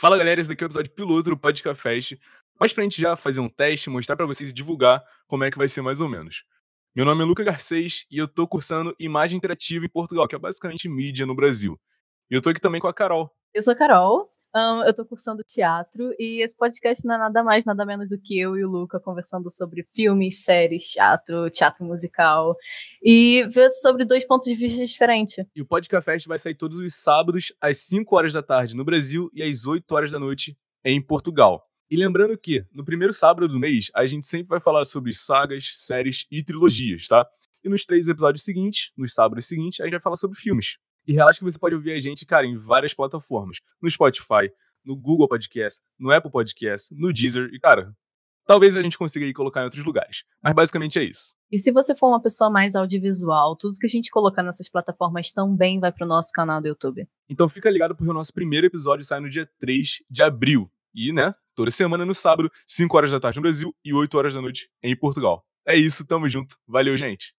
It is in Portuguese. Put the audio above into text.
Fala galera, esse daqui é o episódio piloto do Podcast Fest, mas pra gente já fazer um teste, mostrar para vocês e divulgar como é que vai ser mais ou menos. Meu nome é Luca Garcês e eu tô cursando Imagem Interativa em Portugal, que é basicamente mídia no Brasil. E eu tô aqui também com a Carol. Eu sou a Carol, um, eu tô cursando teatro e esse podcast não é nada mais, nada menos do que eu e o Luca conversando sobre filmes, séries, teatro, teatro musical e ver sobre dois pontos de vista diferentes. E o Podcast Fest vai sair todos os sábados às 5 horas da tarde no Brasil e às 8 horas da noite em Portugal. E lembrando que no primeiro sábado do mês a gente sempre vai falar sobre sagas, séries e trilogias, tá? E nos três episódios seguintes, nos sábados seguintes, a gente vai falar sobre filmes. E relaxa que você pode ouvir a gente, cara, em várias plataformas. No Spotify, no Google Podcast, no Apple Podcast, no Deezer. E, cara, talvez a gente consiga ir colocar em outros lugares. Mas basicamente é isso. E se você for uma pessoa mais audiovisual, tudo que a gente colocar nessas plataformas também vai pro nosso canal do YouTube. Então fica ligado porque o nosso primeiro episódio sai no dia 3 de abril. E, né, toda semana no sábado, 5 horas da tarde no Brasil e 8 horas da noite em Portugal. É isso, tamo junto. Valeu, gente.